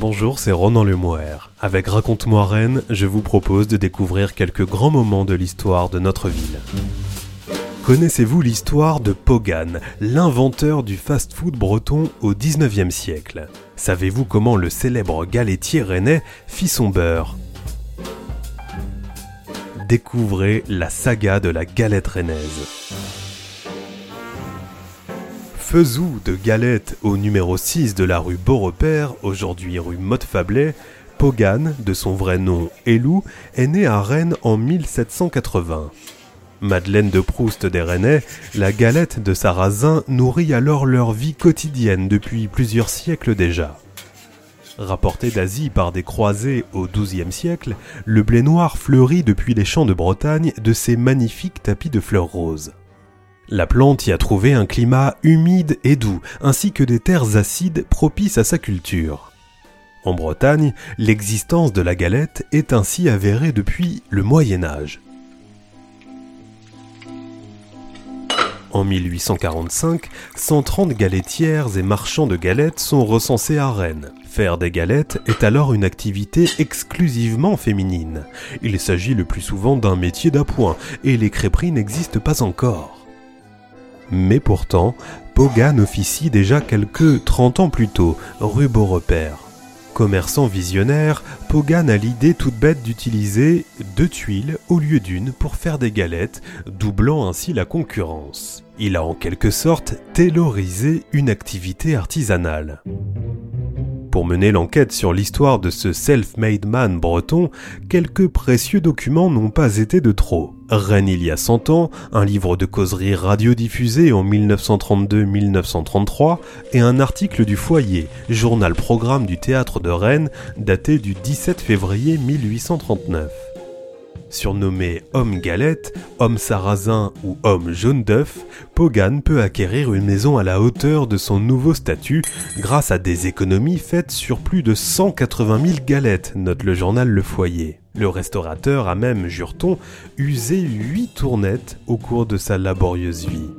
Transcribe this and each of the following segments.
Bonjour, c'est Ronan Lemoire. Avec Raconte-moi Rennes, je vous propose de découvrir quelques grands moments de l'histoire de notre ville. Connaissez-vous l'histoire de Pogan, l'inventeur du fast-food breton au 19e siècle? Savez-vous comment le célèbre galetier rennais fit son beurre? Découvrez la saga de la galette rennaise. Faisou de Galette au numéro 6 de la rue Beaurepaire, aujourd'hui rue Motte-Fablet, Pogan, de son vrai nom Elou, est né à Rennes en 1780. Madeleine de Proust des Rennais, la galette de Sarrazin nourrit alors leur vie quotidienne depuis plusieurs siècles déjà. Rapporté d'Asie par des croisés au XIIe siècle, le blé noir fleurit depuis les champs de Bretagne de ses magnifiques tapis de fleurs roses. La plante y a trouvé un climat humide et doux, ainsi que des terres acides propices à sa culture. En Bretagne, l'existence de la galette est ainsi avérée depuis le Moyen Âge. En 1845, 130 galettières et marchands de galettes sont recensés à Rennes. Faire des galettes est alors une activité exclusivement féminine. Il s'agit le plus souvent d'un métier d'appoint et les crêperies n'existent pas encore. Mais pourtant, Pogan officie déjà quelques 30 ans plus tôt, rue Beaurepaire. Commerçant visionnaire, Pogan a l'idée toute bête d'utiliser deux tuiles au lieu d'une pour faire des galettes, doublant ainsi la concurrence. Il a en quelque sorte taylorisé une activité artisanale. Pour mener l'enquête sur l'histoire de ce self-made man breton, quelques précieux documents n'ont pas été de trop. Rennes il y a 100 ans, un livre de causerie radiodiffusé en 1932-1933 et un article du Foyer, journal programme du théâtre de Rennes, daté du 17 février 1839. Surnommé homme galette, homme sarrasin ou homme jaune d'œuf, Pogan peut acquérir une maison à la hauteur de son nouveau statut grâce à des économies faites sur plus de 180 000 galettes, note le journal Le Foyer. Le restaurateur a même, jure-t-on, usé 8 tournettes au cours de sa laborieuse vie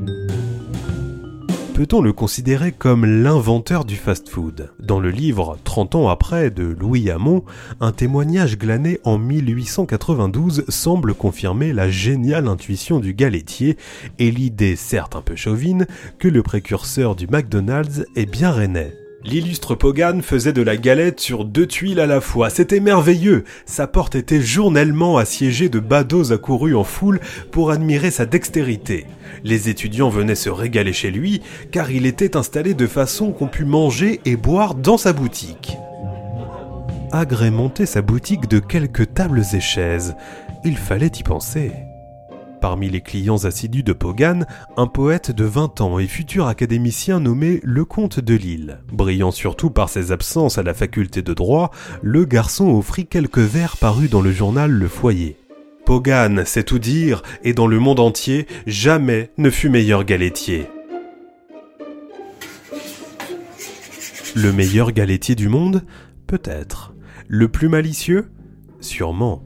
peut-on le considérer comme l'inventeur du fast-food? Dans le livre 30 ans après de Louis Hamon, un témoignage glané en 1892 semble confirmer la géniale intuition du galettier et l'idée certes un peu chauvine que le précurseur du McDonald's est bien rennais. L'illustre Pogan faisait de la galette sur deux tuiles à la fois. C'était merveilleux. Sa porte était journellement assiégée de badauds accourus en foule pour admirer sa dextérité. Les étudiants venaient se régaler chez lui car il était installé de façon qu'on put manger et boire dans sa boutique. Agrémenter sa boutique de quelques tables et chaises. Il fallait y penser. Parmi les clients assidus de Pogan, un poète de 20 ans et futur académicien nommé Lecomte de Lille. Brillant surtout par ses absences à la faculté de droit, le garçon offrit quelques vers parus dans le journal Le Foyer. Pogan, c'est tout dire, et dans le monde entier, jamais ne fut meilleur galettier. Le meilleur galettier du monde? Peut-être. Le plus malicieux? Sûrement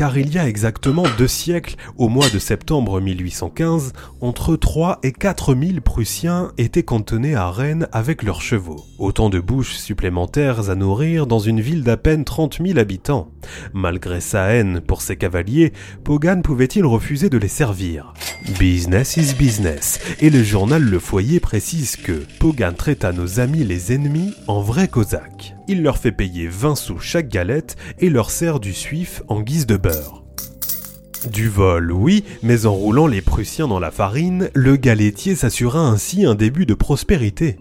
car il y a exactement deux siècles, au mois de septembre 1815, entre 3 et 4 000 Prussiens étaient cantonnés à Rennes avec leurs chevaux. Autant de bouches supplémentaires à nourrir dans une ville d'à peine 30 000 habitants. Malgré sa haine pour ses cavaliers, Pogan pouvait-il refuser de les servir? Business is business, et le journal Le Foyer précise que Pogan traita nos amis les ennemis en vrais cosaques il leur fait payer 20 sous chaque galette et leur sert du suif en guise de beurre. Du vol, oui, mais en roulant les Prussiens dans la farine, le galettier s'assura ainsi un début de prospérité.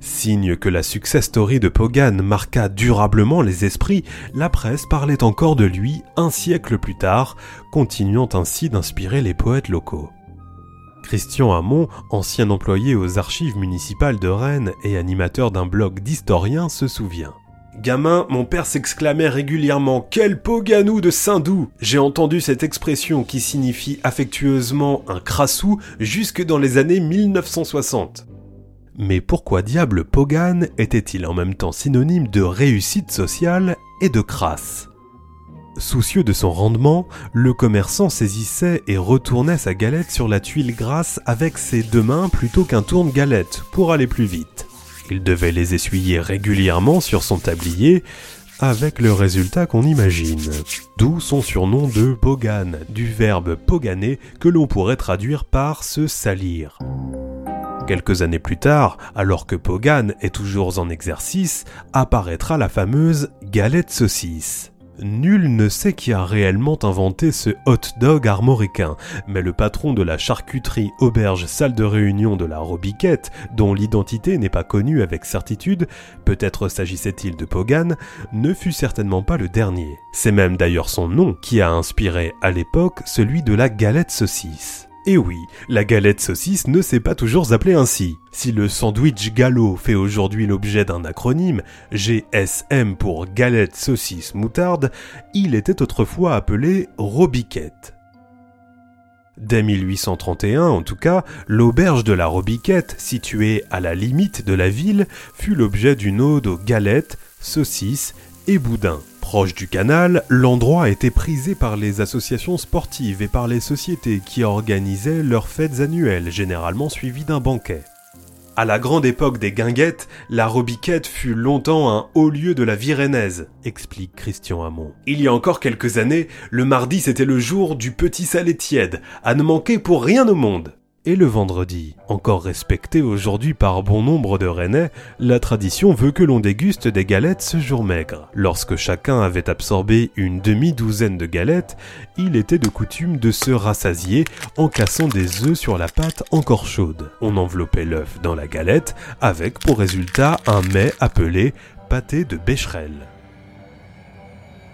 Signe que la success story de Pogan marqua durablement les esprits, la presse parlait encore de lui un siècle plus tard, continuant ainsi d'inspirer les poètes locaux. Christian Hamon, ancien employé aux archives municipales de Rennes et animateur d'un blog d'historiens, se souvient. Gamin, mon père s'exclamait régulièrement Quel poganou de Saint-Doux J'ai entendu cette expression qui signifie affectueusement un crassou jusque dans les années 1960. Mais pourquoi diable Pogan était-il en même temps synonyme de réussite sociale et de crasse? Soucieux de son rendement, le commerçant saisissait et retournait sa galette sur la tuile grasse avec ses deux mains plutôt qu'un tourne-galette pour aller plus vite. Il devait les essuyer régulièrement sur son tablier, avec le résultat qu'on imagine. D'où son surnom de Pogan, du verbe poganer que l'on pourrait traduire par se salir. Quelques années plus tard, alors que Pogan est toujours en exercice, apparaîtra la fameuse galette saucisse. Nul ne sait qui a réellement inventé ce hot dog armoricain, mais le patron de la charcuterie auberge salle de réunion de la Robiquette, dont l'identité n'est pas connue avec certitude, peut-être s'agissait-il de Pogan, ne fut certainement pas le dernier. C'est même d'ailleurs son nom qui a inspiré à l'époque celui de la galette saucisse. Et oui, la galette saucisse ne s'est pas toujours appelée ainsi. Si le sandwich gallo fait aujourd'hui l'objet d'un acronyme, GSM pour galette saucisse moutarde, il était autrefois appelé Robiquette. Dès 1831, en tout cas, l'auberge de la Robiquette, située à la limite de la ville, fut l'objet d'une ode aux galettes, saucisses et boudins. Proche du canal, l'endroit était prisé par les associations sportives et par les sociétés qui organisaient leurs fêtes annuelles, généralement suivies d'un banquet. À la grande époque des guinguettes, la Robiquette fut longtemps un haut lieu de la vie rennaise, explique Christian Hamon. Il y a encore quelques années, le mardi c'était le jour du petit salé tiède, à ne manquer pour rien au monde et le vendredi. Encore respecté aujourd'hui par bon nombre de Rennais, la tradition veut que l'on déguste des galettes ce jour maigre. Lorsque chacun avait absorbé une demi-douzaine de galettes, il était de coutume de se rassasier en cassant des œufs sur la pâte encore chaude. On enveloppait l'œuf dans la galette avec pour résultat un mets appelé pâté de bécherel.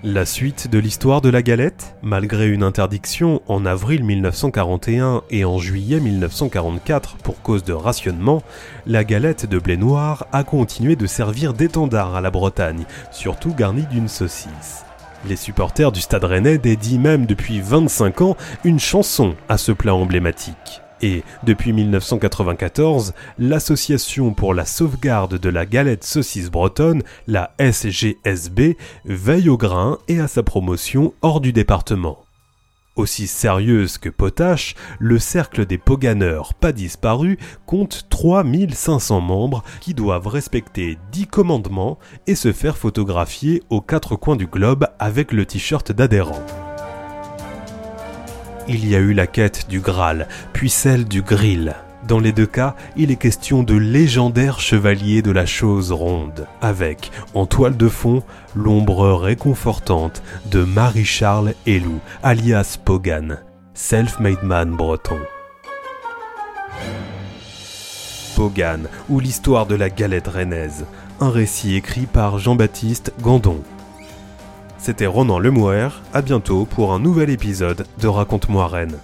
La suite de l'histoire de la galette Malgré une interdiction en avril 1941 et en juillet 1944 pour cause de rationnement, la galette de blé noir a continué de servir d'étendard à la Bretagne, surtout garnie d'une saucisse. Les supporters du Stade Rennais dédient même depuis 25 ans une chanson à ce plat emblématique. Et depuis 1994, l'Association pour la sauvegarde de la galette saucisse bretonne, la SGSB, veille au grain et à sa promotion hors du département. Aussi sérieuse que potache, le cercle des poganeurs pas disparus compte 3500 membres qui doivent respecter 10 commandements et se faire photographier aux quatre coins du globe avec le t-shirt d'adhérent il y a eu la quête du Graal, puis celle du Grill. Dans les deux cas, il est question de légendaires chevaliers de la chose ronde, avec, en toile de fond, l'ombre réconfortante de Marie-Charles Elou, alias Pogan, self-made man breton. Pogan, ou l'histoire de la galette rennaise, un récit écrit par Jean-Baptiste Gandon. C'était Ronan Lemouer, à bientôt pour un nouvel épisode de Raconte-moi Rennes.